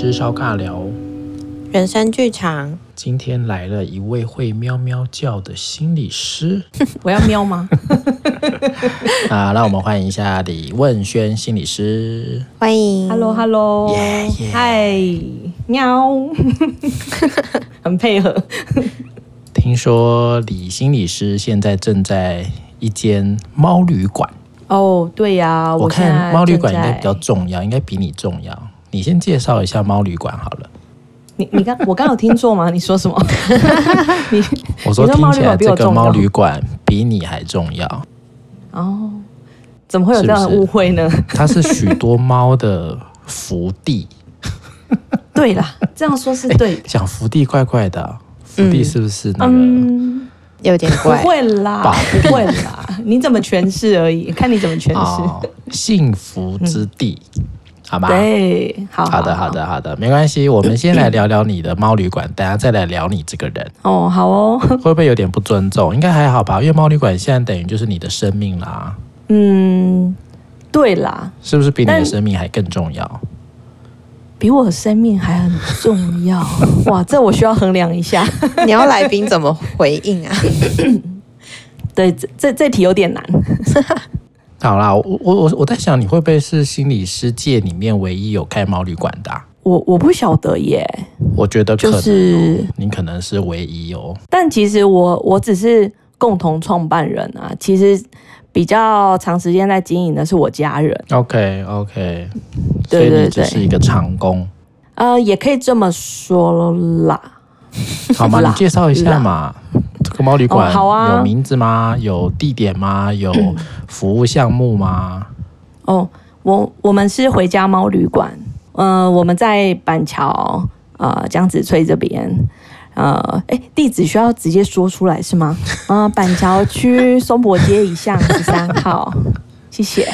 师烧尬聊，人生剧场。今天来了一位会喵喵叫的心理师，我要喵吗？啊，让我们欢迎一下李问轩心理师。欢迎，Hello，Hello，嗨，喵，很配合。听说李心理师现在正在一间猫旅馆。哦，oh, 对呀、啊，我看猫旅馆应该比较重要，应该比你重要。你先介绍一下猫旅馆好了。你你刚我刚有听错吗？你说什么？你我说听起来这个猫旅馆比你还重要。哦，怎么会有这样的误会呢？是 是它是许多猫的福地。对啦，这样说是对的。讲福地怪怪的，福地是不是那个、嗯、有点怪？不会啦，不会啦，你怎么诠释而已，看你怎么诠释、哦。幸福之地。嗯好吗，对，好，好的，好的，好的，没关系。我们先来聊聊你的猫旅馆，等下再来聊你这个人。哦，好哦。会不会有点不尊重？应该还好吧，因为猫旅馆现在等于就是你的生命啦。嗯，对啦。是不是比你的生命还更重要？比我的生命还很重要？哇，这我需要衡量一下。你要来宾怎么回应啊？对，这这这题有点难。好啦，我我我我在想，你会不会是心理师界里面唯一有开毛旅馆的啊？我我不晓得耶。我觉得可能就是你可能是唯一哦。但其实我我只是共同创办人啊，其实比较长时间在经营的是我家人。OK OK，对对对，所以你只是一个长工。呃，也可以这么说啦。好吗？你介绍一下嘛。这个猫旅馆有名字吗？有地点吗？有 服务项目吗？哦，我我们是回家猫旅馆，呃，我们在板桥呃江子翠这边，呃，哎，地址需要直接说出来是吗？啊、呃，板桥区松柏街一巷十三号，谢谢。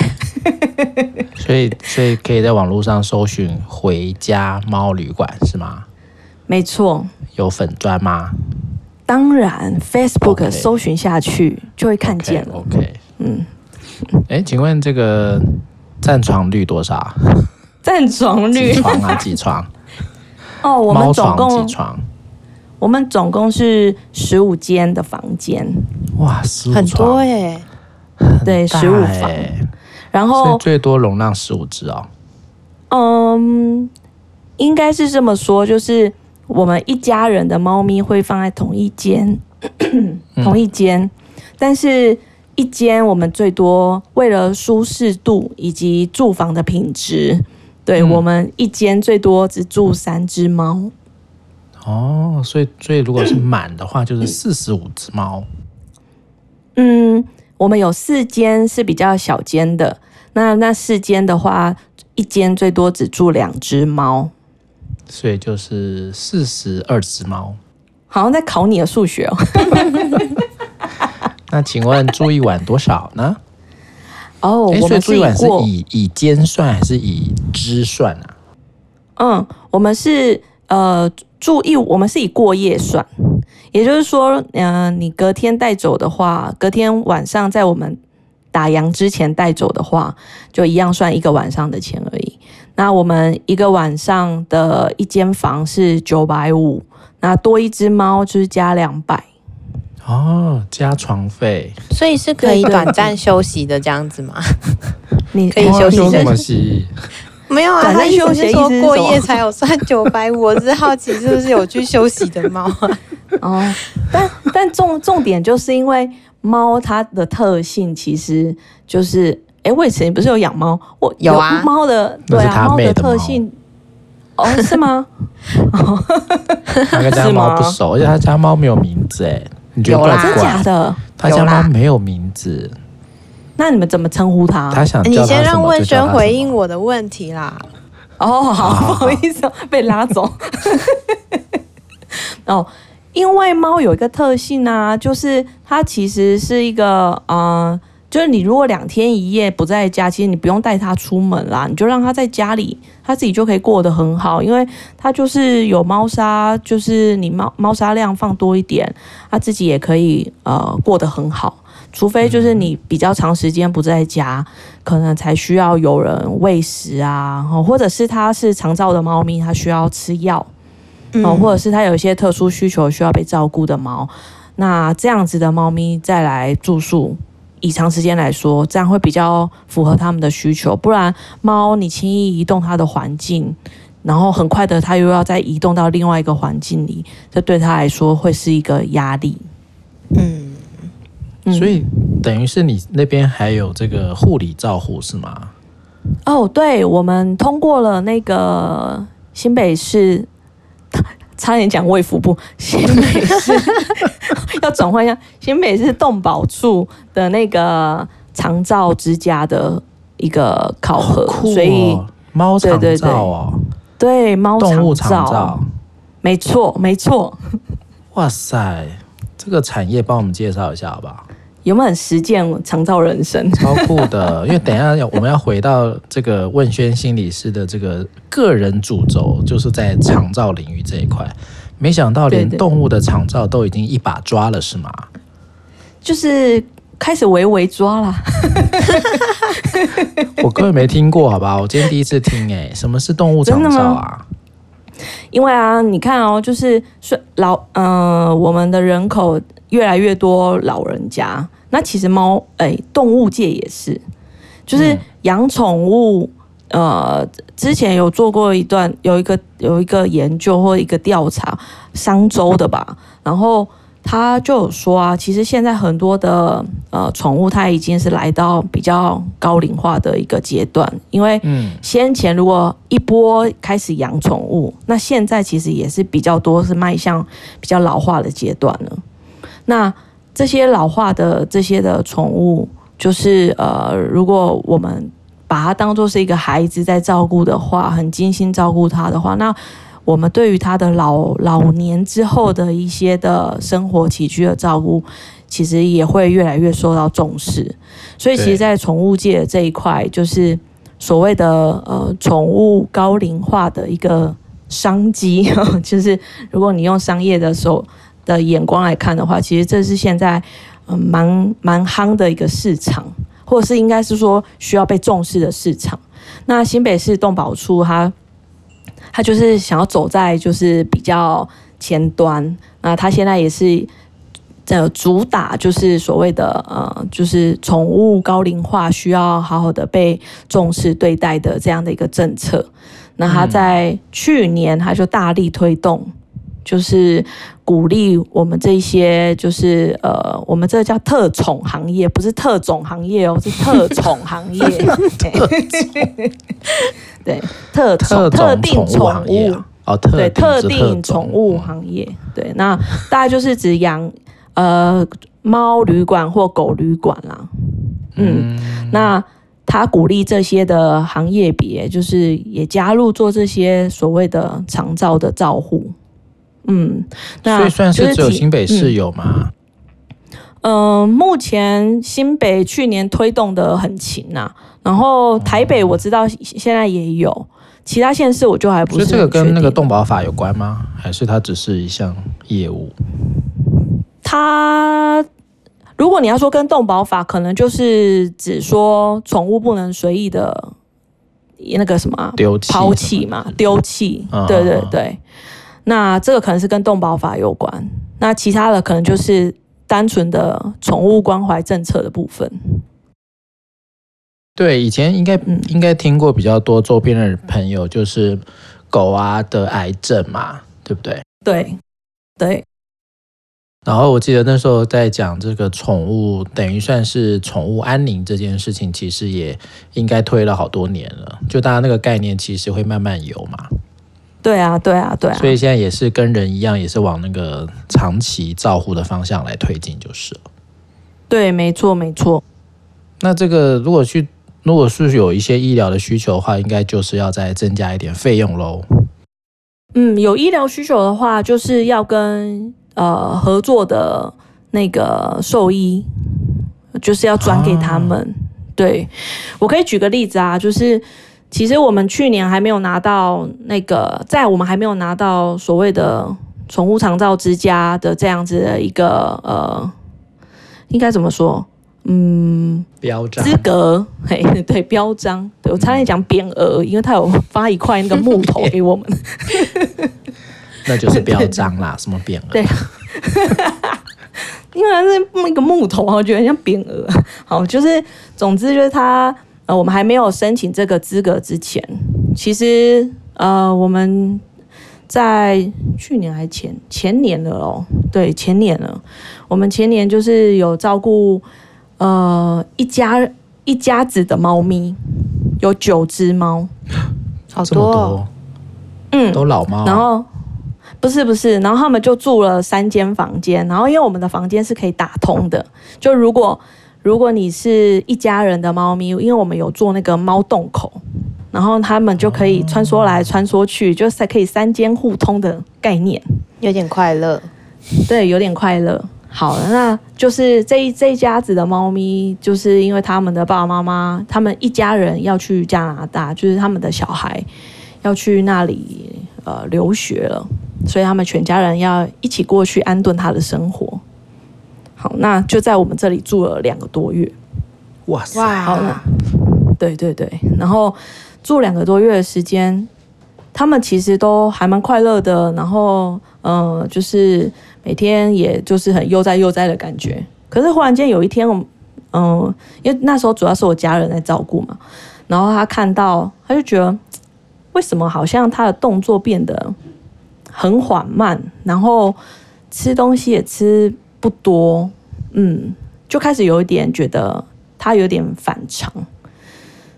所以所以可以在网络上搜寻“回家猫旅馆”是吗？没错。有粉砖吗？当然，Facebook 搜寻下去就会看见了。OK，, okay. 嗯，哎，请问这个占床率多少？占床率？几床啊？几床？哦，我们总共几床？我们总共是十五间的房间。哇，十五很多耶！对，十五房。然后最多容纳十五只哦。嗯，应该是这么说，就是。我们一家人的猫咪会放在同一间，同一间，嗯、但是一间我们最多为了舒适度以及住房的品质，对、嗯、我们一间最多只住三只猫。哦，所以所以如果是满的话，就是四十五只猫。嗯，我们有四间是比较小间的，那那四间的话，一间最多只住两只猫。所以就是四十二只猫，好像在考你的数学哦。那请问住一晚多少呢？哦，我们住一晚是以以间算还是以只算啊？嗯，我们是呃住一，我们是以过夜算，也就是说，嗯、呃，你隔天带走的话，隔天晚上在我们打烊之前带走的话，就一样算一个晚上的钱而已。那我们一个晚上的一间房是九百五，那多一只猫就是加两百。哦，加床费，所以是可以短暂休息的这样子吗？你 可以休息什么息？没有啊，他休息说过夜才有算九百五，我只是好奇是不是有去休息的猫啊？哦，但但重重点就是因为猫它的特性其实就是。哎，魏晨，你不是有养猫？我有啊，猫的对啊，猫的特性哦，是吗？他跟家 猫不熟，而且他家猫没有名字，哎，你觉得怪不怪？真的假的？他家猫没有名字，那你们怎么称呼他？他想你先让魏轩回应我的问题啦。哦，好，不好意思，被拉走。哦，因为猫有一个特性啊，就是它其实是一个嗯。就是你如果两天一夜不在家，其实你不用带它出门啦，你就让它在家里，它自己就可以过得很好，因为它就是有猫砂，就是你猫猫砂量放多一点，它自己也可以呃过得很好。除非就是你比较长时间不在家，可能才需要有人喂食啊，或者是它是长照的猫咪，它需要吃药，哦，或者是它有一些特殊需求需要被照顾的猫，那这样子的猫咪再来住宿，以长时间来说，这样会比较符合他们的需求。不然，猫你轻易移动它的环境。然后很快的，它又要再移动到另外一个环境里，这对它来说会是一个压力。嗯，所以等于是你那边还有这个护理照护是吗？哦，对，我们通过了那个新北市，差点讲卫福部，新北市 要转换一下，新北市动保处的那个长照之家的一个考核，哦、所以猫长照哦。对猫动物长照，没错没错。哇塞，这个产业帮我们介绍一下好不好？有没有很实践长照人生？超酷的，因为等一下要我们要回到这个问轩心理师的这个个人主轴，就是在长照领域这一块。没想到连动物的长照都已经一把抓了，是吗？就是开始微微抓了。我根本没听过，好吧？我今天第一次听，哎，什么是动物长照啊？因为啊，你看哦，就是说老，呃，我们的人口越来越多，老人家，那其实猫，哎，动物界也是，就是养宠物，呃，之前有做过一段，有一个有一个研究或一个调查，商周的吧，然后。他就有说啊，其实现在很多的呃宠物，它已经是来到比较高龄化的一个阶段。因为先前如果一波开始养宠物，那现在其实也是比较多是迈向比较老化的阶段了。那这些老化的这些的宠物，就是呃，如果我们把它当做是一个孩子在照顾的话，很精心照顾它的话，那。我们对于它的老老年之后的一些的生活起居的照顾，其实也会越来越受到重视。所以，其实，在宠物界这一块，就是所谓的呃宠物高龄化的一个商机，就是如果你用商业的时候的眼光来看的话，其实这是现在嗯蛮蛮夯的一个市场，或者是应该是说需要被重视的市场。那新北市动保处它。它就是想要走在就是比较前端，那它现在也是呃主打就是所谓的呃就是宠物高龄化需要好好的被重视对待的这样的一个政策。那他在去年他就大力推动，就是鼓励我们这些就是呃我们这个叫特宠行业，不是特种行业哦，是特宠行业。对，特宠特定宠物，物哦，特对特定宠物行业，对，那大概就是指养呃猫旅馆或狗旅馆啦，嗯，嗯，那他鼓励这些的行业别，就是也加入做这些所谓的长照的照护，嗯，那所以算是只有新北市有吗？嗯、呃，目前新北去年推动的很勤呐、啊。然后台北我知道现在也有，其他县市我就还不是。所以这个跟那个动保法有关吗？还是它只是一项业务？它如果你要说跟动保法，可能就是指说宠物不能随意的那个什么丢弃、抛弃嘛，丢弃。对对对，那这个可能是跟动保法有关。那其他的可能就是单纯的宠物关怀政策的部分。对，以前应该应该听过比较多周边的朋友，就是狗啊得癌症嘛，对不对？对，对。然后我记得那时候在讲这个宠物，等于算是宠物安宁这件事情，其实也应该推了好多年了。就大家那个概念，其实会慢慢有嘛。对啊，对啊，对啊。所以现在也是跟人一样，也是往那个长期照护的方向来推进，就是了。对，没错，没错。那这个如果去。如果是有一些医疗的需求的话，应该就是要再增加一点费用喽。嗯，有医疗需求的话，就是要跟呃合作的那个兽医，就是要转给他们。啊、对，我可以举个例子啊，就是其实我们去年还没有拿到那个，在我们还没有拿到所谓的宠物长照之家的这样子的一个呃，应该怎么说？嗯标章资格，嘿，对标章，对我差点讲匾额，因为他有发一块那个木头给我们，那就是标章啦，什么匾额？对，因为它是一个木头，我觉得很像匾额。好，就是总之就是他呃，我们还没有申请这个资格之前，其实呃我们。在去年还前前年了哦，对，前年了。我们前年就是有照顾呃一家一家子的猫咪，有九只猫，好多哦，嗯，都老猫。然后不是不是，然后他们就住了三间房间，然后因为我们的房间是可以打通的，就如果如果你是一家人的猫咪，因为我们有做那个猫洞口。然后他们就可以穿梭来穿梭去，就是可以三间互通的概念，有点快乐。对，有点快乐。好了，那就是这一这一家子的猫咪，就是因为他们的爸爸妈妈，他们一家人要去加拿大，就是他们的小孩要去那里呃留学了，所以他们全家人要一起过去安顿他的生活。好，那就在我们这里住了两个多月。哇塞！好了，对对对，然后。住两个多月的时间，他们其实都还蛮快乐的。然后，嗯、呃，就是每天也就是很悠哉悠哉的感觉。可是忽然间有一天，我嗯、呃，因为那时候主要是我家人在照顾嘛，然后他看到，他就觉得为什么好像他的动作变得很缓慢，然后吃东西也吃不多，嗯，就开始有一点觉得他有点反常。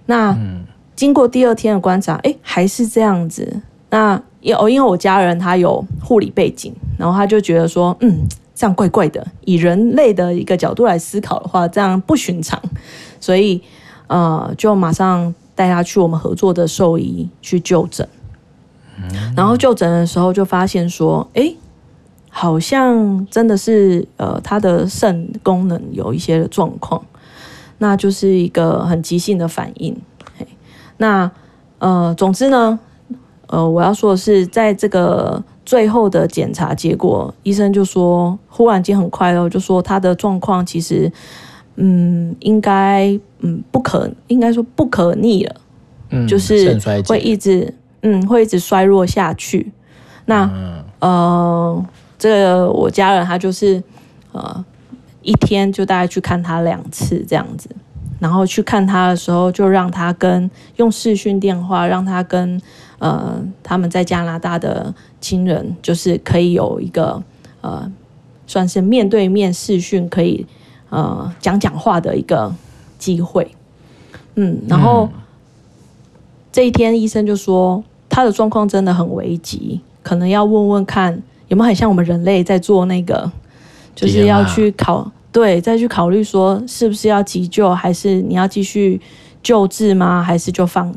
那，嗯经过第二天的观察，哎，还是这样子。那因哦，因为我家人他有护理背景，然后他就觉得说，嗯，这样怪怪的。以人类的一个角度来思考的话，这样不寻常，所以呃，就马上带他去我们合作的兽医去就诊。然后就诊的时候就发现说，哎，好像真的是呃，他的肾功能有一些状况，那就是一个很急性的反应。那呃，总之呢，呃，我要说的是，在这个最后的检查结果，医生就说，忽然间很快乐，就说他的状况其实，嗯，应该，嗯，不可，应该说不可逆了，嗯，就是会一直，嗯，会一直衰弱下去。那，嗯、呃，这个我家人他就是，呃，一天就大概去看他两次这样子。然后去看他的时候，就让他跟用视讯电话，让他跟呃他们在加拿大的亲人，就是可以有一个呃算是面对面视讯，可以呃讲讲话的一个机会。嗯，然后、嗯、这一天医生就说他的状况真的很危急，可能要问问看有没有很像我们人类在做那个，就是要去考。对，再去考虑说是不是要急救，还是你要继续救治吗？还是就放，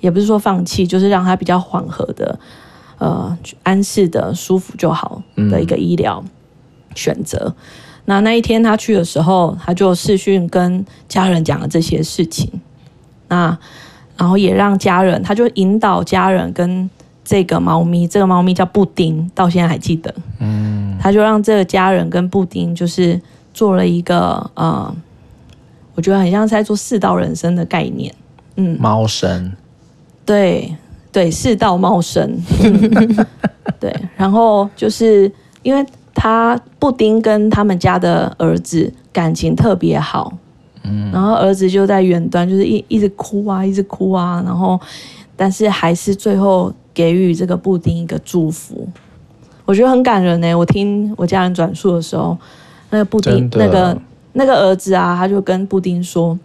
也不是说放弃，就是让他比较缓和的，呃，安适的、舒服就好的一个医疗选择。嗯、那那一天他去的时候，他就视讯跟家人讲了这些事情。那然后也让家人，他就引导家人跟这个猫咪，这个猫咪叫布丁，到现在还记得。嗯，他就让这个家人跟布丁就是。做了一个呃，我觉得很像是在做世道人生的概念，嗯，猫生，对对，世道猫生，嗯、对，然后就是因为他布丁跟他们家的儿子感情特别好，嗯，然后儿子就在远端，就是一一直哭啊，一直哭啊，然后但是还是最后给予这个布丁一个祝福，我觉得很感人呢。我听我家人转述的时候。那个布丁，那个那个儿子啊，他就跟布丁说：“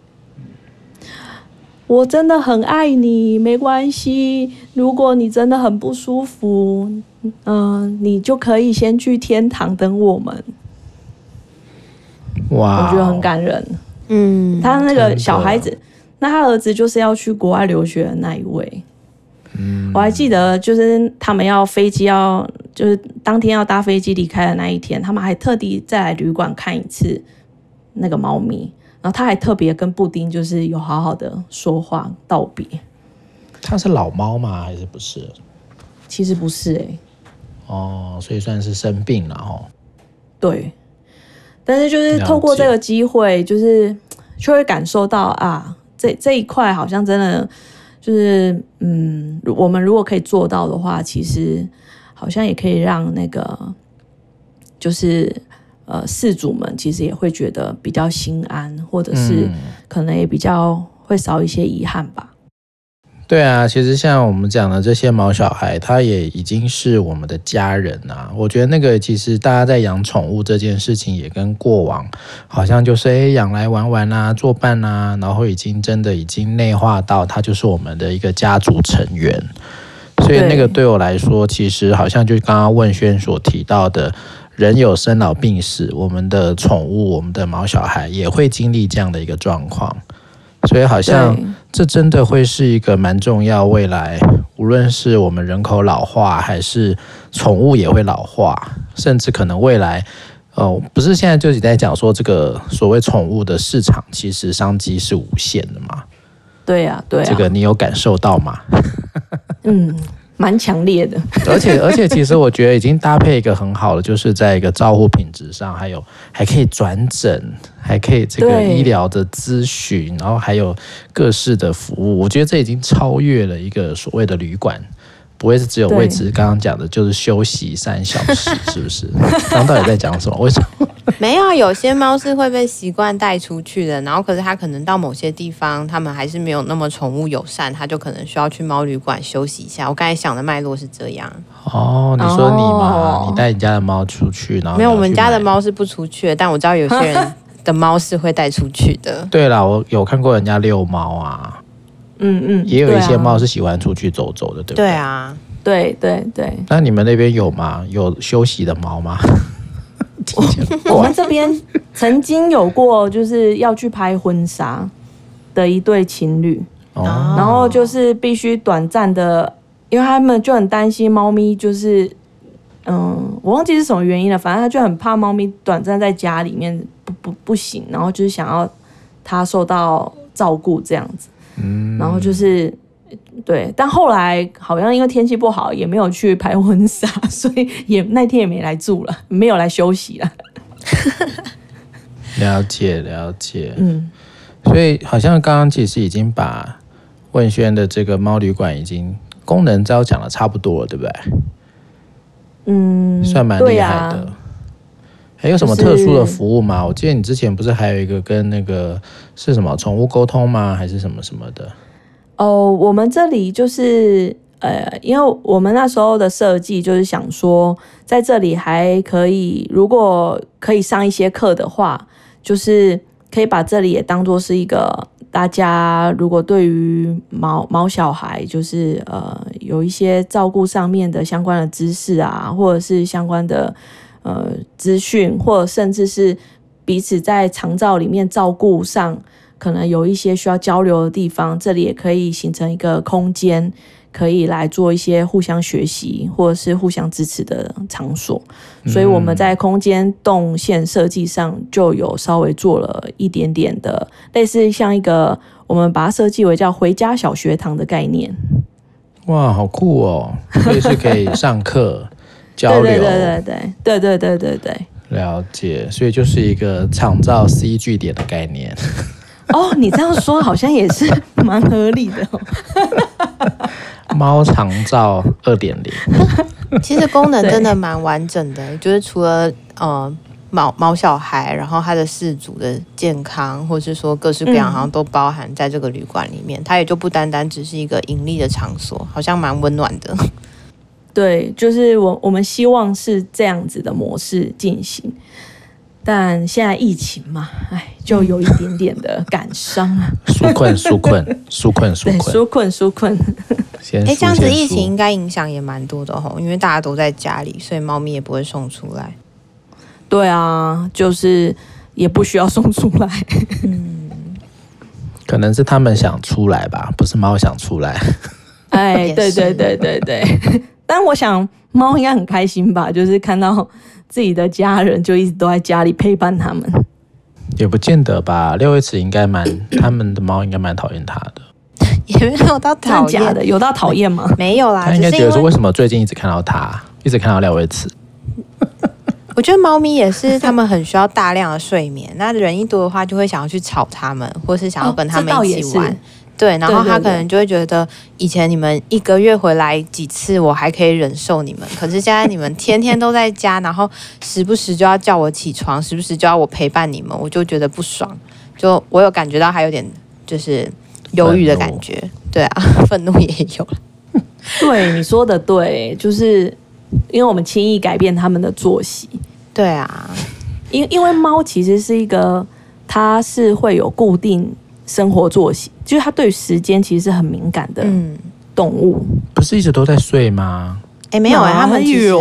我真的很爱你，没关系。如果你真的很不舒服，嗯、呃，你就可以先去天堂等我们。”哇，我觉得很感人。嗯，他那个小孩子，那他儿子就是要去国外留学的那一位。嗯，我还记得，就是他们要飞机要。就是当天要搭飞机离开的那一天，他们还特地再来旅馆看一次那个猫咪，然后他还特别跟布丁就是有好好的说话道别。它是老猫吗？还是不是？其实不是哎、欸。哦，所以算是生病了哦。对，但是就是透过这个机会，就是就会感受到啊，这这一块好像真的就是嗯，我们如果可以做到的话，其实好像也可以让那个就是呃事主们其实也会觉得比较心安，或者是可能也比较会少一些遗憾吧。对啊，其实像我们讲的这些毛小孩，他也已经是我们的家人啊。我觉得那个其实大家在养宠物这件事情，也跟过往好像就是诶养来玩玩啊，作伴啊，然后已经真的已经内化到他就是我们的一个家族成员。所以那个对我来说，其实好像就刚刚问轩所提到的，人有生老病死，我们的宠物，我们的毛小孩也会经历这样的一个状况。所以好像这真的会是一个蛮重要，未来无论是我们人口老化，还是宠物也会老化，甚至可能未来，哦，不是现在就在讲说这个所谓宠物的市场，其实商机是无限的嘛？对呀，对呀，这个你有感受到吗？嗯。蛮强烈的，而 且而且，其实我觉得已经搭配一个很好的，就是在一个照护品质上，还有还可以转诊，还可以这个医疗的咨询，然后还有各式的服务，我觉得这已经超越了一个所谓的旅馆。不会是只有位置，刚刚讲的就是休息三小时，是不是？刚刚到底在讲什么？为什么？没有，有些猫是会被习惯带出去的，然后可是它可能到某些地方，它们还是没有那么宠物友善，它就可能需要去猫旅馆休息一下。我刚才想的脉络是这样。哦，你说你吗？哦、你带你家的猫出去，然后没有，我们家的猫是不出去的，但我知道有些人的猫是会带出去的。对啦，我有看过人家遛猫啊。嗯嗯，也有一些猫是喜欢出去走走的，对不对？对啊，对对对。那你们那边有吗？有休息的猫吗？我，我们这边曾经有过，就是要去拍婚纱的一对情侣，哦，然后就是必须短暂的，因为他们就很担心猫咪，就是嗯，我忘记是什么原因了，反正他就很怕猫咪短暂在家里面不不不行，然后就是想要它受到照顾这样子。嗯，然后就是，对，但后来好像因为天气不好，也没有去拍婚纱，所以也那天也没来住了，没有来休息了。了解了解，嗯，所以好像刚刚其实已经把问轩的这个猫旅馆已经功能招讲的差不多了，对不对？嗯，算蛮厉害的。还有什么特殊的服务吗？就是、我记得你之前不是还有一个跟那个是什么宠物沟通吗？还是什么什么的？哦，我们这里就是呃，因为我们那时候的设计就是想说，在这里还可以，如果可以上一些课的话，就是可以把这里也当做是一个大家如果对于毛毛小孩，就是呃有一些照顾上面的相关的知识啊，或者是相关的。呃，资讯或者甚至是彼此在长照里面照顾上，可能有一些需要交流的地方，这里也可以形成一个空间，可以来做一些互相学习或者是互相支持的场所。所以我们在空间动线设计上就有稍微做了一点点的类似像一个，我们把它设计为叫“回家小学堂”的概念。哇，好酷哦！所以是可以上课。交流，对对对对对对对对对，了解，所以就是一个创造 C 据点的概念。哦，你这样说好像也是 蛮合理的哦。猫长照二点零，其实功能真的蛮完整的，就是除了呃猫猫小孩，然后它的饲主的健康，或是说各式各样，好像都包含在这个旅馆里面。嗯、它也就不单单只是一个盈利的场所，好像蛮温暖的。对，就是我我们希望是这样子的模式进行，但现在疫情嘛，哎，就有一点点的感伤啊。纾困，纾困，纾困，纾困，纾困，纾困。哎，这样子疫情应该影响也蛮多的吼，因为大家都在家里，所以猫咪也不会送出来。对啊，就是也不需要送出来。嗯，可能是他们想出来吧，不是猫想出来。哎，对对对对对。但我想，猫应该很开心吧？就是看到自己的家人就一直都在家里陪伴他们。也不见得吧，六位齿应该蛮，他们的猫应该蛮讨厌它的。也没有到讨厌的，有到讨厌吗？没有啦。他应该觉得说，为什么最近一直看到它，一直看到廖维慈？我觉得猫咪也是，它们很需要大量的睡眠。那人一多的话，就会想要去吵它们，或是想要跟它们一起玩。哦、对，然后他可能就会觉得，以前你们一个月回来几次，我还可以忍受你们。可是现在你们天天都在家，然后时不时就要叫我起床，时不时就要我陪伴你们，我就觉得不爽。就我有感觉到，还有点就是忧郁的感觉。对啊，愤怒也有。对，你说的对，就是因为我们轻易改变他们的作息。对啊，因因为猫其实是一个，它是会有固定生活作息，就是它对时间其实是很敏感的动物。嗯、不是一直都在睡吗？哎，没有哎、欸，他们其实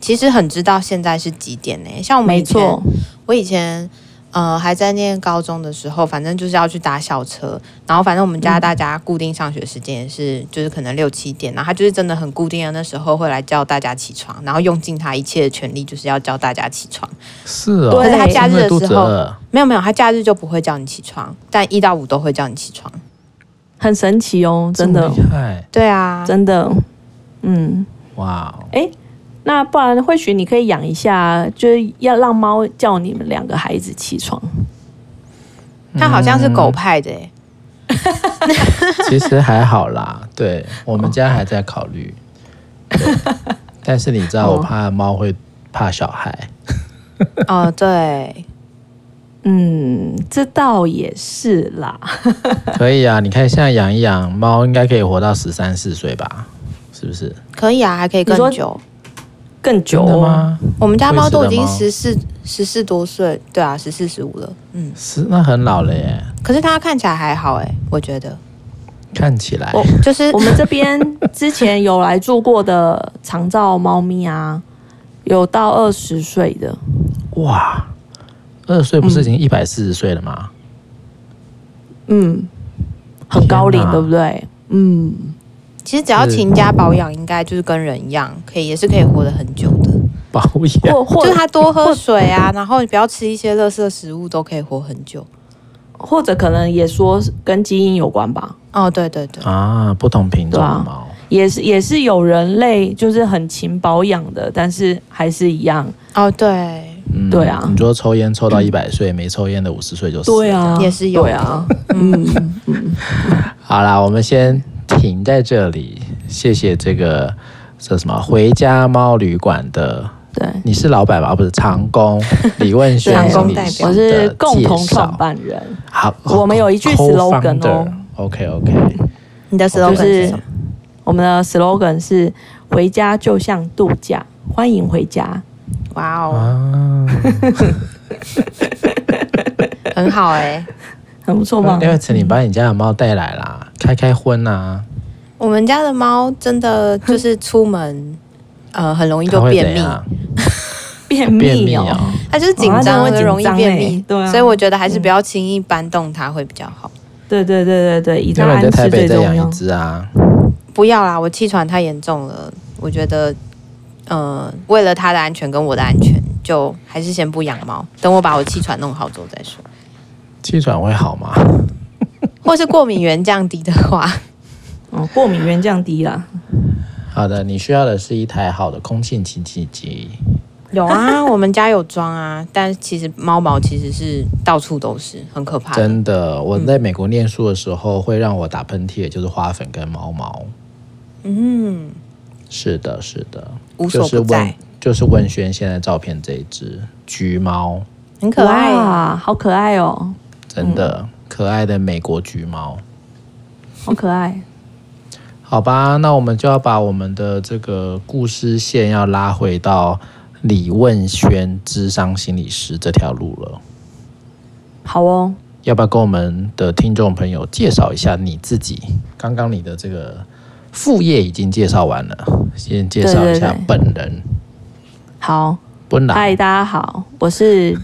其实很知道现在是几点呢、欸？像我们以前，没错，我以前。呃，还在念高中的时候，反正就是要去搭校车，然后反正我们家大家固定上学时间也是，嗯、就是可能六七点，然后他就是真的很固定的，那时候会来叫大家起床，然后用尽他一切的全力，就是要叫大家起床。是啊、哦，对，他假日的时候没有没有，他假日就不会叫你起床，但一到五都会叫你起床，很神奇哦，真的，对啊，真的，嗯，哇，哎。那不然，或许你可以养一下，就是要让猫叫你们两个孩子起床。它好像是狗派的，其实还好啦。对，我们家还在考虑，但是你知道，我怕猫会怕小孩。哦，对，嗯，这倒也是啦。可以啊，你看现在养一养猫，应该可以活到十三四岁吧？是不是？可以啊，还可以更久。更久吗？我们家猫都已经十四十四多岁，对啊，十四十五了。嗯，是那很老了耶。可是它看起来还好哎，我觉得。看起来，就是 我们这边之前有来住过的长照猫咪啊，有到二十岁的。哇，二十岁不是已经一百四十岁了吗？嗯，很高龄，对不对？嗯。其实只要勤加保养，应该就是跟人一样，可以也是可以活得很久的。保养，或就是他多喝水啊，然后你不要吃一些垃圾食物，都可以活很久。或者可能也说跟基因有关吧。哦，对对对。啊，不同品种的猫，啊，也是也是有人类就是很勤保养的，但是还是一样。哦，对，嗯、对啊。你说抽烟抽到一百岁，没抽烟的五十岁就死了。对啊，也是有。啊。嗯嗯。好啦，我们先。停在这里，谢谢这个这什么回家猫旅馆的，对，你是老板吧？不是长工 李问轩心理师，我是共同创办人。好，我们有一句 slogan 哦。OK OK，你的 slogan 是什么？我们的 slogan 是回家就像度假，欢迎回家。哇哦，很好哎，很不错吧？廖伟成，你把你家的猫带来啦，开开荤啊！我们家的猫真的就是出门，呃，很容易就便秘，便秘哦，它就是紧张，会容易便秘，对，所以我觉得还是不要轻易搬动它会比较好。对对对对对，以它安在台北再养一只啊！不要啦，我气喘太严重了，我觉得，呃，为了它的安全跟我的安全，就还是先不养猫，等我把我气喘弄好之后再说。气喘会好吗？或是过敏源降低的话？哦，过敏源降低了。好的，你需要的是一台好的空气清新机。有啊，我们家有装啊，但其实猫毛其实是到处都是，很可怕。真的，我在美国念书的时候，会让我打喷嚏的就是花粉跟猫毛。嗯，是的，是的，无所不在。就是问轩现在照片这一只橘猫，很可爱啊，好可爱哦，真的、嗯、可爱的美国橘猫，好可爱。好吧，那我们就要把我们的这个故事线要拉回到李问轩智商心理师这条路了。好哦，要不要跟我们的听众朋友介绍一下你自己？刚刚你的这个副业已经介绍完了，先介绍一下本人。对对对，好，嗨，大家好，我是，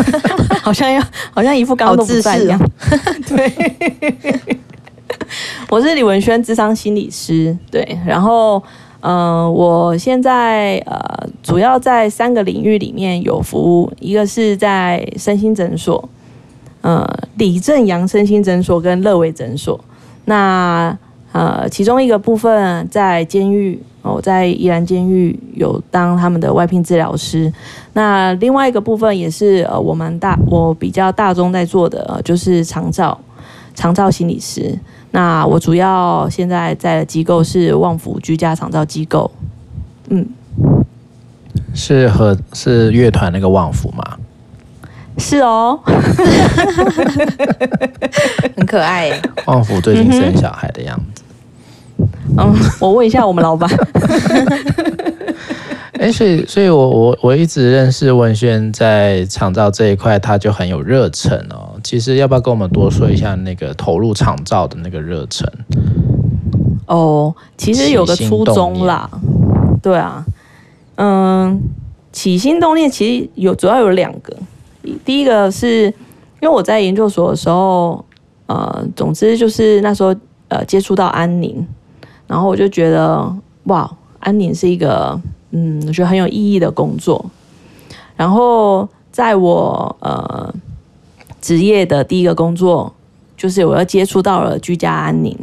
好像要好像一副刚刚都不在一样，对。我是李文轩，智商心理师。对，然后，嗯、呃，我现在呃，主要在三个领域里面有服务，一个是在身心诊所，呃，李正阳身心诊所跟乐维诊所。那，呃，其中一个部分在监狱，我在宜兰监狱有当他们的外聘治疗师。那另外一个部分也是呃，我们大我比较大宗在做的，呃、就是长照长照心理师。那我主要现在在的机构是旺福居家长照机构，嗯，是和是乐团那个旺福吗？是哦，很可爱。旺福最近生小孩的样子。嗯，我问一下我们老板。哎，所以，所以我我我一直认识文轩在厂造这一块，他就很有热忱哦。其实要不要跟我们多说一下那个投入厂造的那个热忱？哦，其实有个初衷啦。对啊，嗯，起心动念其实有主要有两个。第一个是因为我在研究所的时候，呃，总之就是那时候呃接触到安宁，然后我就觉得哇，安宁是一个嗯，我觉得很有意义的工作。然后在我呃职业的第一个工作，就是我要接触到了居家安宁，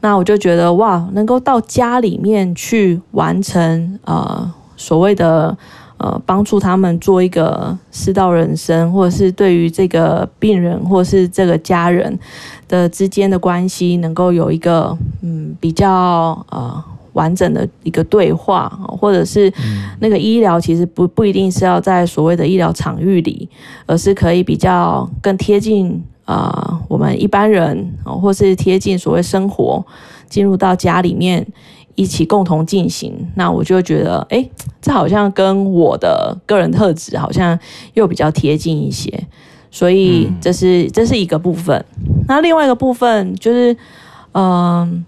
那我就觉得哇，能够到家里面去完成呃所谓的。呃，帮助他们做一个世道人生，或者是对于这个病人或者是这个家人的之间的关系，能够有一个嗯比较呃完整的一个对话，或者是那个医疗其实不不一定是要在所谓的医疗场域里，而是可以比较更贴近啊、呃、我们一般人，或是贴近所谓生活，进入到家里面。一起共同进行，那我就觉得，哎，这好像跟我的个人特质好像又比较贴近一些，所以这是这是一个部分。那另外一个部分就是，嗯、呃，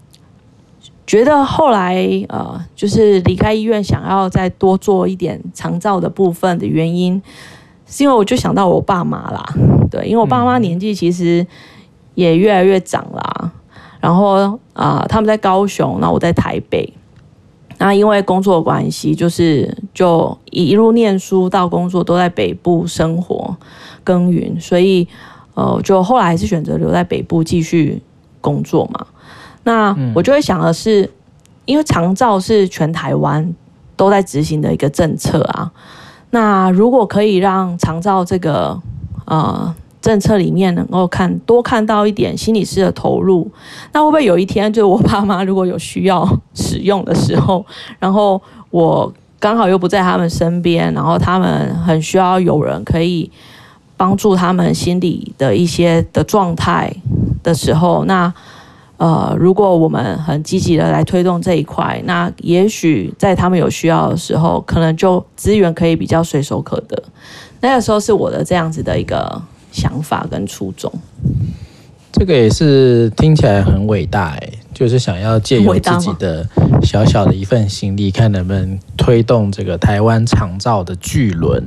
觉得后来呃，就是离开医院，想要再多做一点长照的部分的原因，是因为我就想到我爸妈啦，对，因为我爸妈年纪其实也越来越长啦。然后啊、他们在高雄，那我在台北。那因为工作关系，就是就一路念书到工作都在北部生活耕耘，所以呃，就后来还是选择留在北部继续工作嘛。那我就会想的是，因为长照是全台湾都在执行的一个政策啊。那如果可以让长照这个呃。政策里面能够看多看到一点心理师的投入，那会不会有一天，就是我爸妈如果有需要使用的时候，然后我刚好又不在他们身边，然后他们很需要有人可以帮助他们心理的一些的状态的时候，那呃，如果我们很积极的来推动这一块，那也许在他们有需要的时候，可能就资源可以比较随手可得。那个时候是我的这样子的一个。想法跟初衷，这个也是听起来很伟大哎，就是想要借由自己的小小的一份心力，看能不能推动这个台湾长照的巨轮。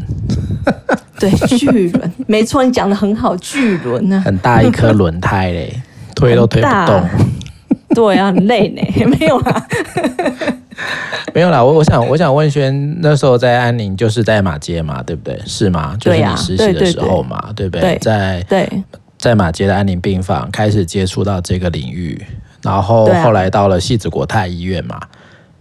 对，巨轮，没错，你讲的很好，巨轮呢，很大一颗轮胎嘞，推都推不动。对啊，很累呢，没有啦。没有啦，我我想我想问轩，那时候在安宁就是在马街嘛，对不对？是吗？就是你实习的时候嘛，对，不对？在对在马街的安宁病房开始接触到这个领域，然后后来到了汐止国泰医院嘛，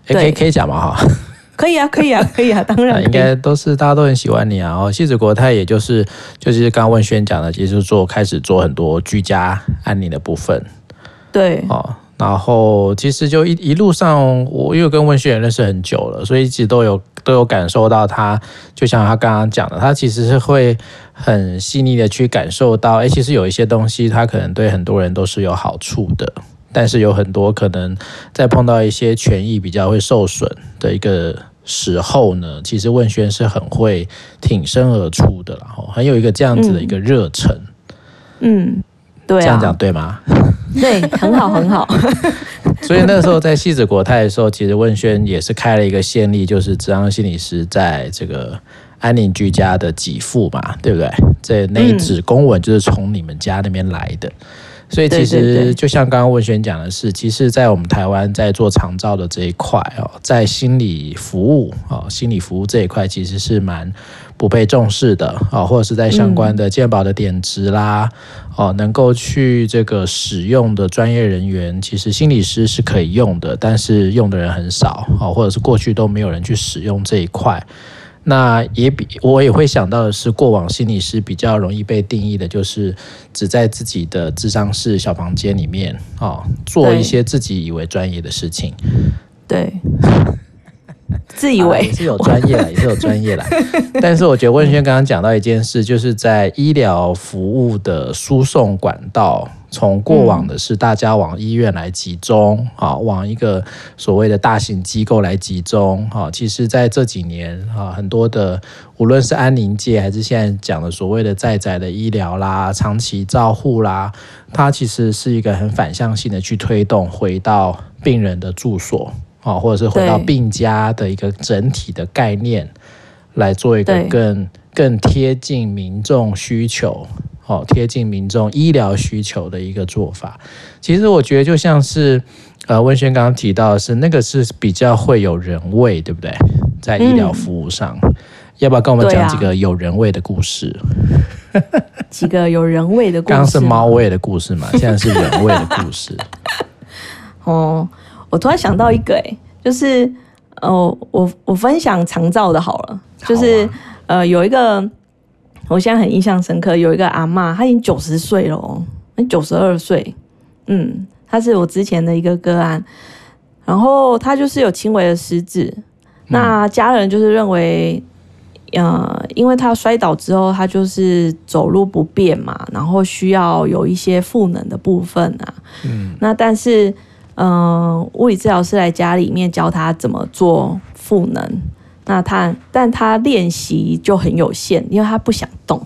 可以可以讲嘛哈？可以啊，可以啊，可以啊，当然应该都是大家都很喜欢你啊。哦，汐止国泰也就是就是刚刚问轩讲的，其实做开始做很多居家安宁的部分，对哦。然后其实就一一路上，我因为跟文轩也认识很久了，所以一直都有都有感受到他，就像他刚刚讲的，他其实是会很细腻的去感受到，哎，其实有一些东西，他可能对很多人都是有好处的，但是有很多可能在碰到一些权益比较会受损的一个时候呢，其实问轩是很会挺身而出的，然后很有一个这样子的一个热忱，嗯。嗯对啊，这样讲对吗？对，很好，很好。所以那时候在戏子国泰的时候，其实问轩也是开了一个先例，就是职能心理师在这个安宁居家的给付嘛，对不对？这那一纸公文就是从你们家那边来的。所以其实就像刚刚文轩讲的是，其实，在我们台湾在做长照的这一块哦，在心理服务哦，心理服务这一块其实是蛮不被重视的哦，或者是在相关的健保的点值啦，哦，能够去这个使用的专业人员，其实心理师是可以用的，但是用的人很少哦，或者是过去都没有人去使用这一块。那也比我也会想到的是，过往心理师比较容易被定义的，就是只在自己的智商室小房间里面啊，做一些自己以为专业的事情。对。自以为、啊、也是有专业了，也是有专业了。但是我觉得文轩刚刚讲到一件事，就是在医疗服务的输送管道，从过往的是大家往医院来集中，啊，往一个所谓的大型机构来集中，哈，其实在这几年啊，很多的无论是安宁界，还是现在讲的所谓的在宅的医疗啦、长期照护啦，它其实是一个很反向性的去推动回到病人的住所。啊，或者是回到病家的一个整体的概念，来做一个更更贴近民众需求，哦，贴近民众医疗需求的一个做法。其实我觉得就像是呃温轩刚刚提到的是那个是比较会有人味，对不对？在医疗服务上，嗯、要不要跟我们讲几个有人味的故事？啊、几个有人味的故事，刚刚是猫味的故事嘛，现在是人味的故事。哦。我突然想到一个、欸，哎，就是，呃，我我分享长照的好了，就是，啊、呃，有一个，我现在很印象深刻，有一个阿嬷，她已经九十岁了哦，九十二岁，嗯，她是我之前的一个个案，然后她就是有轻微的失智，嗯、那家人就是认为，呃，因为她摔倒之后，她就是走路不便嘛，然后需要有一些赋能的部分啊，嗯，那但是。嗯，物理治疗师来家里面教他怎么做赋能，那他但他练习就很有限，因为他不想动。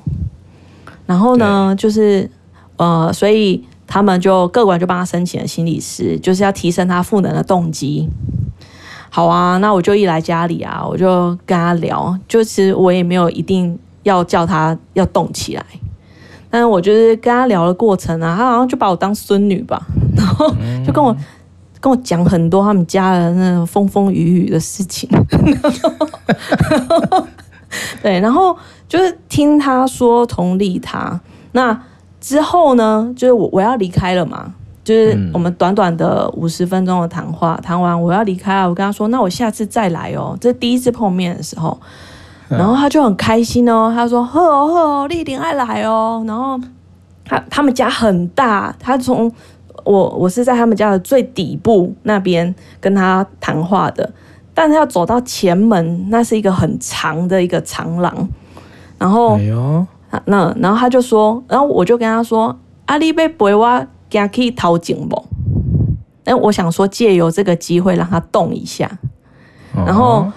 然后呢，就是呃，所以他们就各管就帮他申请了心理师，就是要提升他赋能的动机。好啊，那我就一来家里啊，我就跟他聊，就其实我也没有一定要叫他要动起来，但是我就是跟他聊的过程啊，他好像就把我当孙女吧，然后就跟我。跟我讲很多他们家的那种风风雨雨的事情，对，然后就是听他说同理他。那之后呢，就是我我要离开了嘛，就是我们短短的五十分钟的谈话，谈完我要离开了，我跟他说，那我下次再来哦。这第一次碰面的时候，然后他就很开心哦，他说呵哦呵哦，你一定爱来哦。然后他他们家很大，他从。我我是在他们家的最底部那边跟他谈话的，但是要走到前门，那是一个很长的一个长廊，然后，哎，那然后他就说，然后我就跟他说，阿丽贝陪我行去头前不？哎，我想说借由这个机会让他动一下，然后，哦、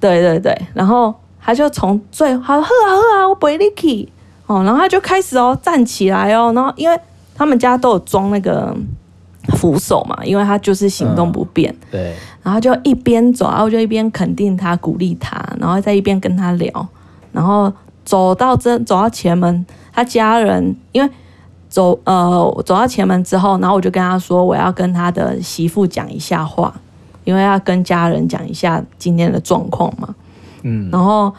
对对对，然后他就从最好喝啊喝啊，我陪你去哦，然后他就开始哦站起来哦，然后因为。他们家都有装那个扶手嘛，因为他就是行动不便。嗯、对。然后就一边走，然后就一边肯定他、鼓励他，然后再一边跟他聊。然后走到这，走到前门，他家人因为走呃走到前门之后，然后我就跟他说，我要跟他的媳妇讲一下话，因为要跟家人讲一下今天的状况嘛。嗯。然后。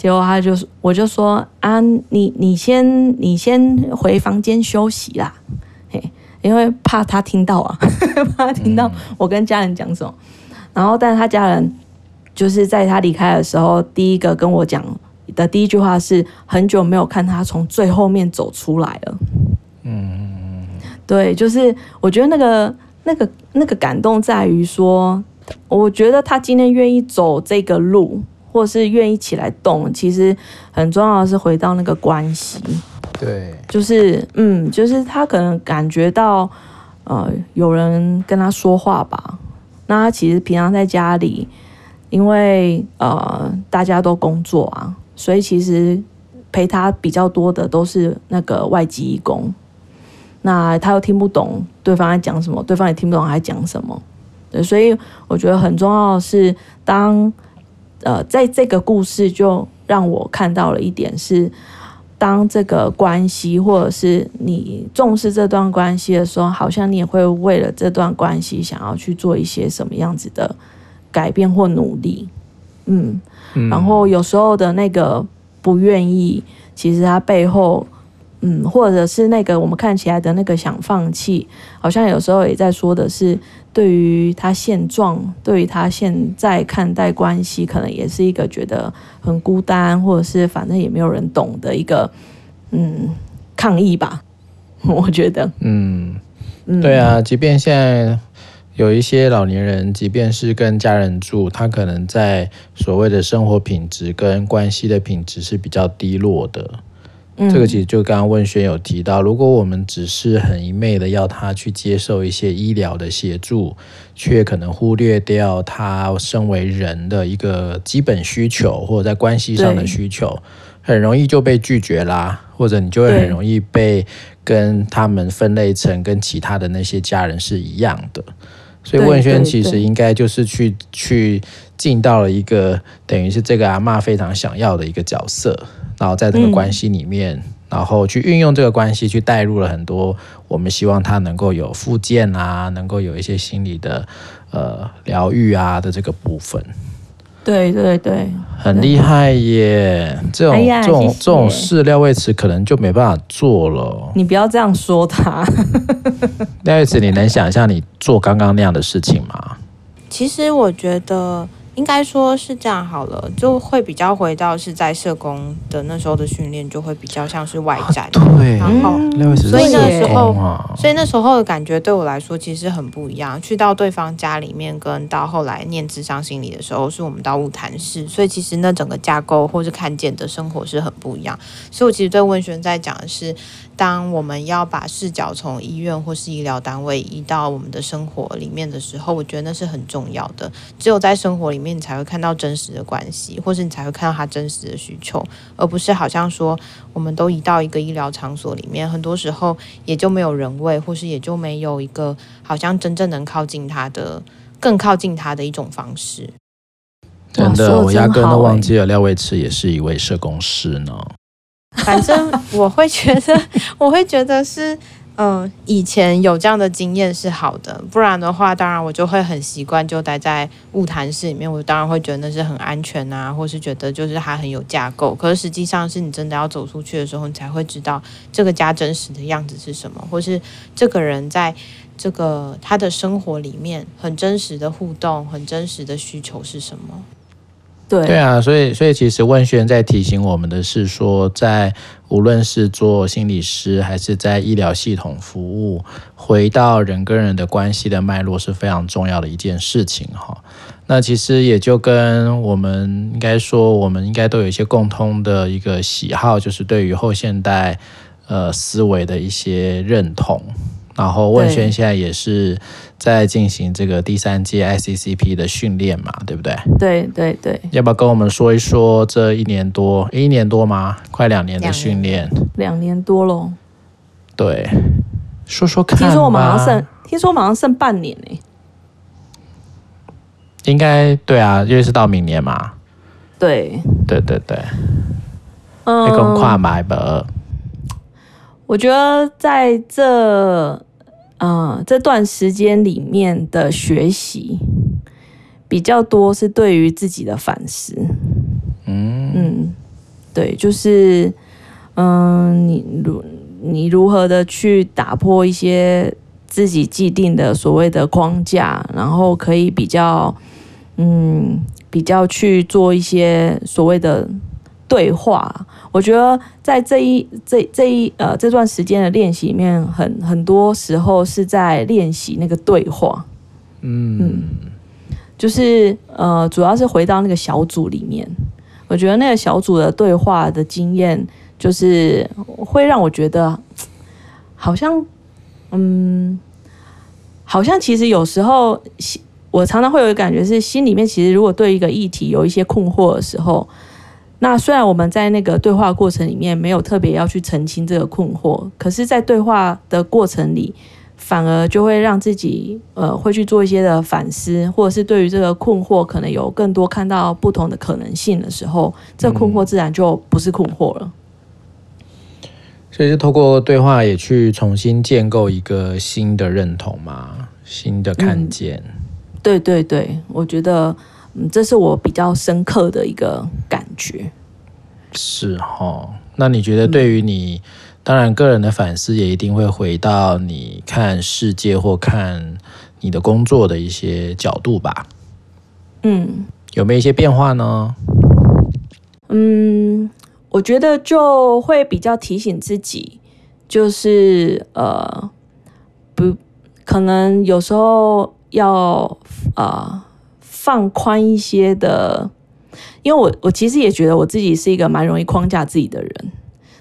结果他就我就说啊，你你先你先回房间休息啦，嘿，因为怕他听到啊，怕他听到我跟家人讲什么。然后，但是他家人就是在他离开的时候，第一个跟我讲的第一句话是：很久没有看他从最后面走出来了。嗯，对，就是我觉得那个那个那个感动在于说，我觉得他今天愿意走这个路。或是愿意起来动，其实很重要的是回到那个关系。对，就是嗯，就是他可能感觉到呃有人跟他说话吧。那他其实平常在家里，因为呃大家都工作啊，所以其实陪他比较多的都是那个外籍义工。那他又听不懂对方在讲什么，对方也听不懂他在讲什么。对，所以我觉得很重要的是当。呃，在这个故事就让我看到了一点是，当这个关系或者是你重视这段关系的时候，好像你也会为了这段关系想要去做一些什么样子的改变或努力，嗯，嗯，然后有时候的那个不愿意，其实它背后。嗯，或者是那个我们看起来的那个想放弃，好像有时候也在说的是，对于他现状，对于他现在看待关系，可能也是一个觉得很孤单，或者是反正也没有人懂的一个嗯抗议吧。我觉得，嗯，对啊，即便现在有一些老年人，即便是跟家人住，他可能在所谓的生活品质跟关系的品质是比较低落的。这个其实就刚刚问轩有提到，如果我们只是很一昧的要他去接受一些医疗的协助，却可能忽略掉他身为人的一个基本需求，或者在关系上的需求，很容易就被拒绝啦，或者你就会很容易被跟他们分类成跟其他的那些家人是一样的。所以问轩其实应该就是去去进到了一个等于是这个阿嬷非常想要的一个角色。然后在这个关系里面，嗯、然后去运用这个关系，去带入了很多我们希望他能够有复健啊，能够有一些心理的呃疗愈啊的这个部分。对对对，很厉害耶！这种、哎、这种谢谢这种事，廖卫慈可能就没办法做了。你不要这样说他。廖卫慈，你能想象你做刚刚那样的事情吗？其实我觉得。应该说是这样好了，就会比较回到是在社工的那时候的训练，就会比较像是外展。啊、对，然后、嗯、所以那时候，所以那时候的感觉对我来说其实很不一样。去到对方家里面，跟到后来念智商心理的时候，是我们到物谈室，所以其实那整个架构或是看见的生活是很不一样。所以我其实对问轩在讲的是。当我们要把视角从医院或是医疗单位移到我们的生活里面的时候，我觉得那是很重要的。只有在生活里面，你才会看到真实的关系，或是你才会看到他真实的需求，而不是好像说我们都移到一个医疗场所里面，很多时候也就没有人味，或是也就没有一个好像真正能靠近他的、更靠近他的一种方式。真的，我压根都忘记了，廖尉慈也是一位社工师呢。反正我会觉得，我会觉得是，嗯、以前有这样的经验是好的，不然的话，当然我就会很习惯就待在晤谈室里面，我当然会觉得那是很安全啊，或是觉得就是还很有架构。可是实际上是你真的要走出去的时候，你才会知道这个家真实的样子是什么，或是这个人在这个他的生活里面很真实的互动，很真实的需求是什么。对，对啊，所以所以其实问轩在提醒我们的是说，在无论是做心理师还是在医疗系统服务，回到人跟人的关系的脉络是非常重要的一件事情哈。那其实也就跟我们应该说，我们应该都有一些共通的一个喜好，就是对于后现代呃思维的一些认同。然后问轩现在也是在进行这个第三届 ICCP 的训练嘛，对不对？对对对。要不要跟我们说一说这一年多，一年多吗？快两年的训练。两年多喽。对，说说看。听说我马上剩，听说马上剩半年呢。应该对啊，因为是到明年嘛。对。对对对。嗯。你更快买吧。我觉得在这。嗯、呃，这段时间里面的学习比较多，是对于自己的反思。嗯嗯，对，就是嗯、呃，你如你如何的去打破一些自己既定的所谓的框架，然后可以比较嗯，比较去做一些所谓的。对话，我觉得在这一这这一呃这段时间的练习里面很，很很多时候是在练习那个对话。嗯，嗯，就是呃，主要是回到那个小组里面，我觉得那个小组的对话的经验，就是会让我觉得好像，嗯，好像其实有时候，我常常会有一个感觉是，心里面其实如果对一个议题有一些困惑的时候。那虽然我们在那个对话过程里面没有特别要去澄清这个困惑，可是，在对话的过程里，反而就会让自己呃会去做一些的反思，或者是对于这个困惑可能有更多看到不同的可能性的时候，这困惑自然就不是困惑了。所以是透过对话也去重新建构一个新的认同嘛，新的看见。嗯、对对对，我觉得嗯，这是我比较深刻的一个感觉。是哦，那你觉得对于你，嗯、当然个人的反思也一定会回到你看世界或看你的工作的一些角度吧？嗯，有没有一些变化呢？嗯，我觉得就会比较提醒自己，就是呃，不可能有时候要呃放宽一些的。因为我我其实也觉得我自己是一个蛮容易框架自己的人，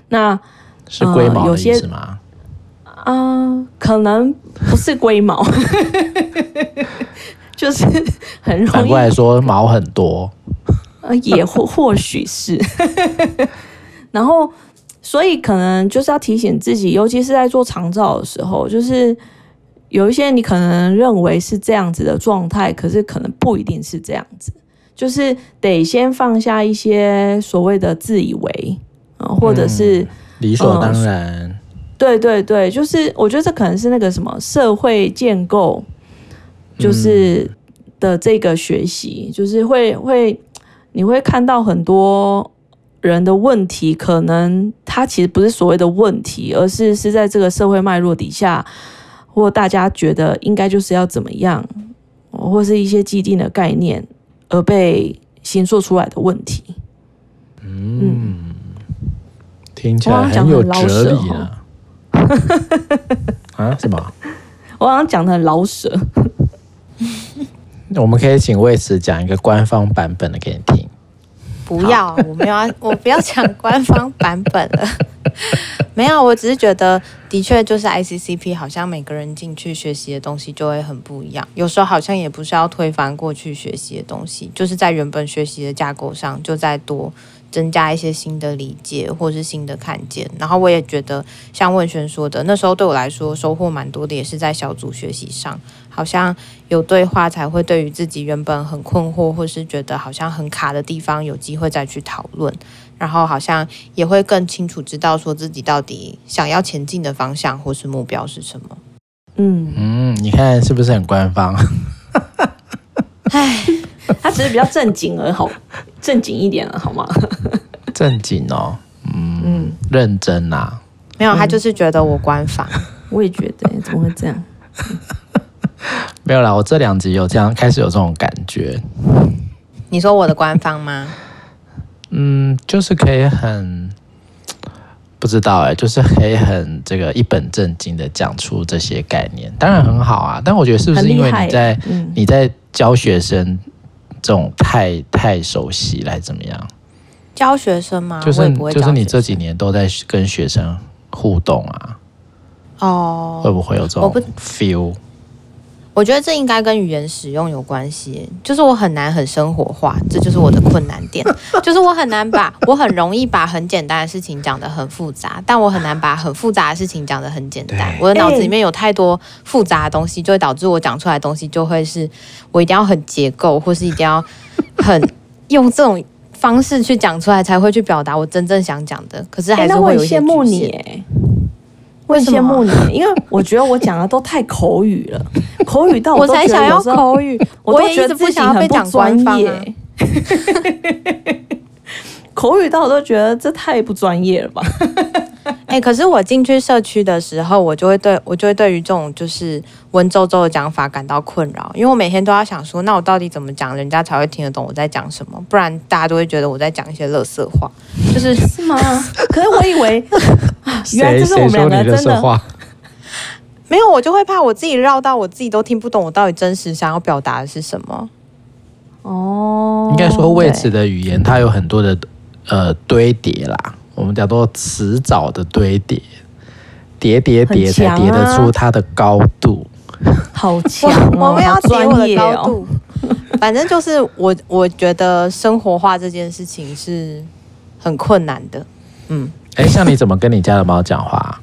那是龟毛的意思吗？啊、呃，可能不是龟毛，就是很容易。反过来说，毛很多，呃，也或或许是。然后，所以可能就是要提醒自己，尤其是在做长照的时候，就是有一些你可能认为是这样子的状态，可是可能不一定是这样子。就是得先放下一些所谓的自以为啊，或者是、嗯、理所当然、嗯。对对对，就是我觉得这可能是那个什么社会建构，就是的这个学习，嗯、就是会会你会看到很多人的问题，可能他其实不是所谓的问题，而是是在这个社会脉络底下，或大家觉得应该就是要怎么样，或是一些既定的概念。而被形塑出来的问题，嗯，嗯，听起来很有哲理啊！啊，什么？我好像讲的很老舍。我们可以请魏慈讲一个官方版本的给你听。不要，我没有要，我不要讲官方版本了。没有，我只是觉得，的确就是 ICCP，好像每个人进去学习的东西就会很不一样。有时候好像也不是要推翻过去学习的东西，就是在原本学习的架构上，就再多增加一些新的理解或是新的看见。然后我也觉得，像问轩说的，那时候对我来说收获蛮多的，也是在小组学习上，好像有对话才会对于自己原本很困惑或是觉得好像很卡的地方，有机会再去讨论。然后好像也会更清楚知道说自己到底想要前进的方向或是目标是什么。嗯嗯，你看是不是很官方？唉，他只是比较正经而好，正经一点了好吗？正经哦，嗯嗯，认真呐。没有，他就是觉得我官方。我也觉得，怎么会这样？没有啦，我这两集有这样开始有这种感觉。你说我的官方吗？嗯，就是可以很不知道哎，就是可以很这个一本正经的讲出这些概念，当然很好啊。但我觉得是不是因为你在、嗯、你在教学生这种太太熟悉来怎么样？教学生吗？就是就是你这几年都在跟学生互动啊。哦，会不会有这种 feel？我觉得这应该跟语言使用有关系，就是我很难很生活化，这就是我的困难点，就是我很难把我很容易把很简单的事情讲得很复杂，但我很难把很复杂的事情讲得很简单。我的脑子里面有太多复杂的东西，就会导致我讲出来的东西就会是我一定要很结构，或是一定要很用这种方式去讲出来，才会去表达我真正想讲的。可是还是会有一些羡慕你。我很羡慕你，因为我觉得我讲的都太口语了，口语到我，我才想要口语，我都觉得自己很不专业。口语到我都觉得这太不专业了吧？哎、欸，可是我进去社区的时候，我就会对我就会对于这种就是文绉绉的讲法感到困扰，因为我每天都要想说，那我到底怎么讲，人家才会听得懂我在讲什么？不然大家都会觉得我在讲一些垃圾话，就是 是吗？可是我以为，原来这是我们两个真的，谁说你的话？没有，我就会怕我自己绕到我自己都听不懂，我到底真实想要表达的是什么？哦，应该说位置的语言，它有很多的呃堆叠啦。我们叫做迟早的堆叠，叠叠叠才叠得出它的高度。好强、哦，我们要叠我的高度。哦、反正就是我，我觉得生活化这件事情是很困难的。嗯，哎，像你怎么跟你家的猫讲话？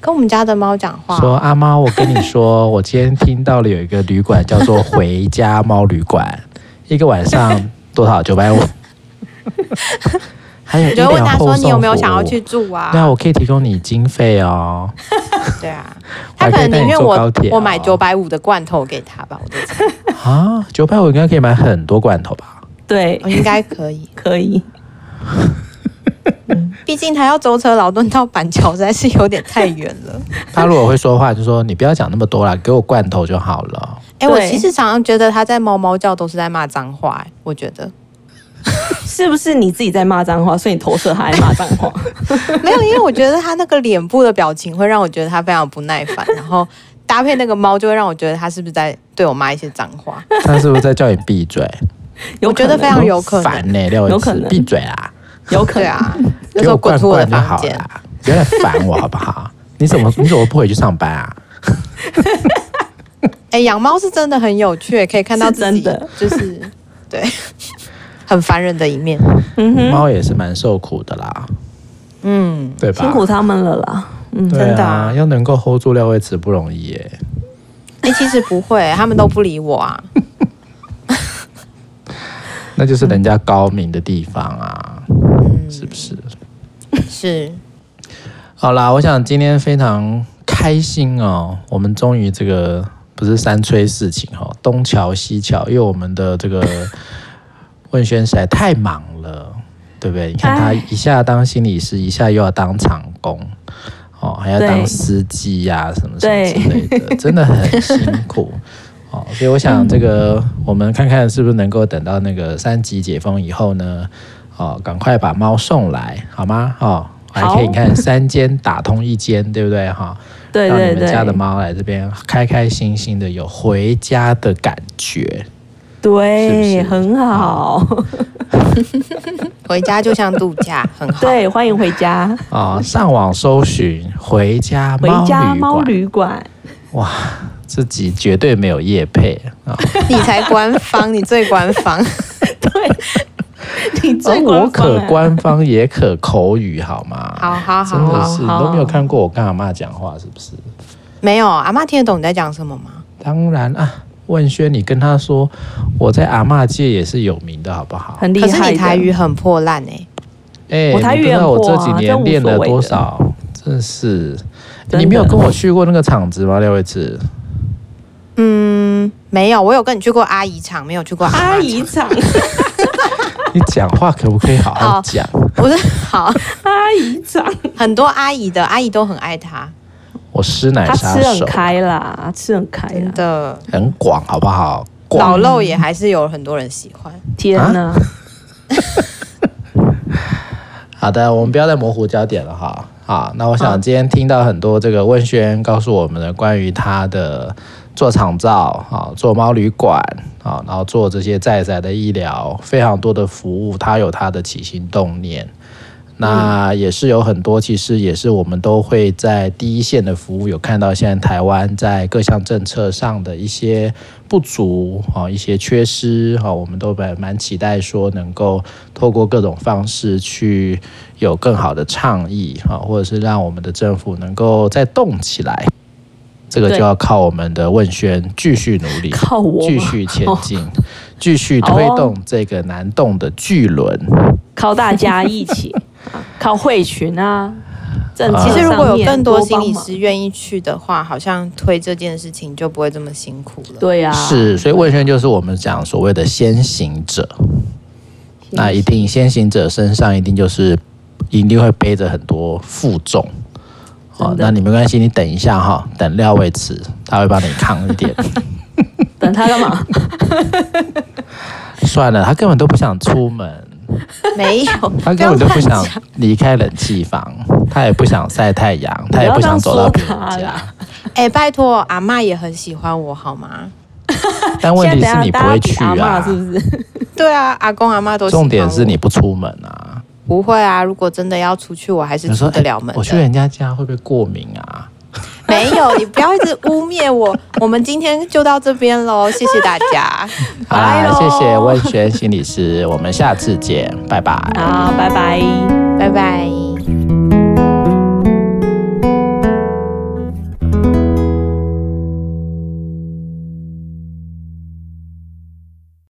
跟我们家的猫讲话，说阿猫，我跟你说，我今天听到了有一个旅馆叫做回家猫旅馆，一个晚上多少九百五。还有你就问他说：“你有没有想要去？”住啊？对啊，我可以提供你经费哦。对啊，他可能宁愿我我买九百五的罐头给他吧，我在猜。啊，九百五应该可以买很多罐头吧？对，应该可以，可以。毕竟他要舟车劳顿到板桥，实在是有点太远了。他如果会说话，就说你不要讲那么多啦，给我罐头就好了。哎、欸，我其实常常觉得他在猫猫叫都是在骂脏话、欸，我觉得 是不是你自己在骂脏话，所以你投射他在骂脏话？没有，因为我觉得他那个脸部的表情会让我觉得他非常不耐烦，然后搭配那个猫，就会让我觉得他是不是在对我骂一些脏话？他是不是在叫你闭嘴？我觉得非常有可能。烦呢，廖文慈，闭嘴啦！有可能啊，给我滚出我的房间，不要来烦我好不好？你怎么你怎么不回去上班啊？哎、欸，养猫是真的很有趣，可以看到自己的就是对很烦人的一面。嗯哼，猫也是蛮受苦的啦，嗯，对吧？辛苦他们了啦。嗯，啊、真的、啊、要能够 hold 住廖慧慈不容易耶。哎、欸，其实不会，他们都不理我啊。那就是人家高明的地方啊，嗯、是不是？是。好啦，我想今天非常开心哦，我们终于这个。不是三催四请哈，东瞧西瞧，因为我们的这个问轩实在太忙了，对不对？你看他一下当心理师，一下又要当场工，哦，还要当司机呀、啊，什么什么之类的，真的很辛苦哦。所以我想，这个我们看看是不是能够等到那个三级解封以后呢，哦，赶快把猫送来，好吗？哦，还可以你看三间打通一间，对不对？哈。对对对，让你们家的猫来这边开开心心的，有回家的感觉，对，是是很好。回家就像度假，很好。对，欢迎回家啊、哦！上网搜寻“回家猫旅馆”，回家猫旅馆。哇，这集绝对没有业配啊！哦、你才官方，你最官方。对。你最我可官方也可口语，好吗？好好好，真的是你都没有看过我跟阿妈讲话，是不是？没有，阿妈听得懂你在讲什么吗？当然啊，问轩，你跟他说我在阿妈界也是有名的，好不好？很厉害。可是你台语很破烂哎、欸。哎、欸，我台语很破、啊、我这几年练了多少？真是，你没有跟我去过那个场子吗？廖伟志？嗯，没有，我有跟你去过阿姨场，没有去过阿姨场。你讲话可不可以好好讲？不是好 阿姨长，很多阿姨的阿姨都很爱他。我师奶杀手，他吃很开啦，吃很开，真的很广，好不好？老肉也还是有很多人喜欢。天哪、啊！好的，我们不要再模糊焦点了哈。好，那我想今天听到很多这个问轩告诉我们的关于他的。做厂照啊，做猫旅馆啊，然后做这些在宅的医疗，非常多的服务，他有他的起心动念。那也是有很多，其实也是我们都会在第一线的服务，有看到现在台湾在各项政策上的一些不足啊，一些缺失啊，我们都蛮蛮期待说能够透过各种方式去有更好的倡议啊，或者是让我们的政府能够再动起来。这个就要靠我们的问宣继续努力，靠我继续前进，继续推动这个难动的巨轮，靠大家一起，靠会群啊。其实如果有更多心理师愿意去的话，好像推这件事情就不会这么辛苦了。对呀、啊，是，所以问轩就是我们讲所谓的先行者，那一定先行者身上一定就是一定会背着很多负重。哦，那你没关系，你等一下哈，等廖伟慈，他会帮你扛一点。等他干嘛？算了，他根本都不想出门。没有，他根本就不想离开冷气房，他也不想晒太阳，他也不想走到别人家。哎、欸，拜托，阿妈也很喜欢我，好吗？但问题是你不会去啊，是不是？对啊，阿公阿妈都。重点是你不出门啊。不会啊，如果真的要出去，我还是出得了门、欸。我去人家家会不会过敏啊？没有，你不要一直污蔑我。我们今天就到这边喽，谢谢大家。好啦，谢谢温轩心理师，我们下次见，拜拜。好，拜拜，拜拜。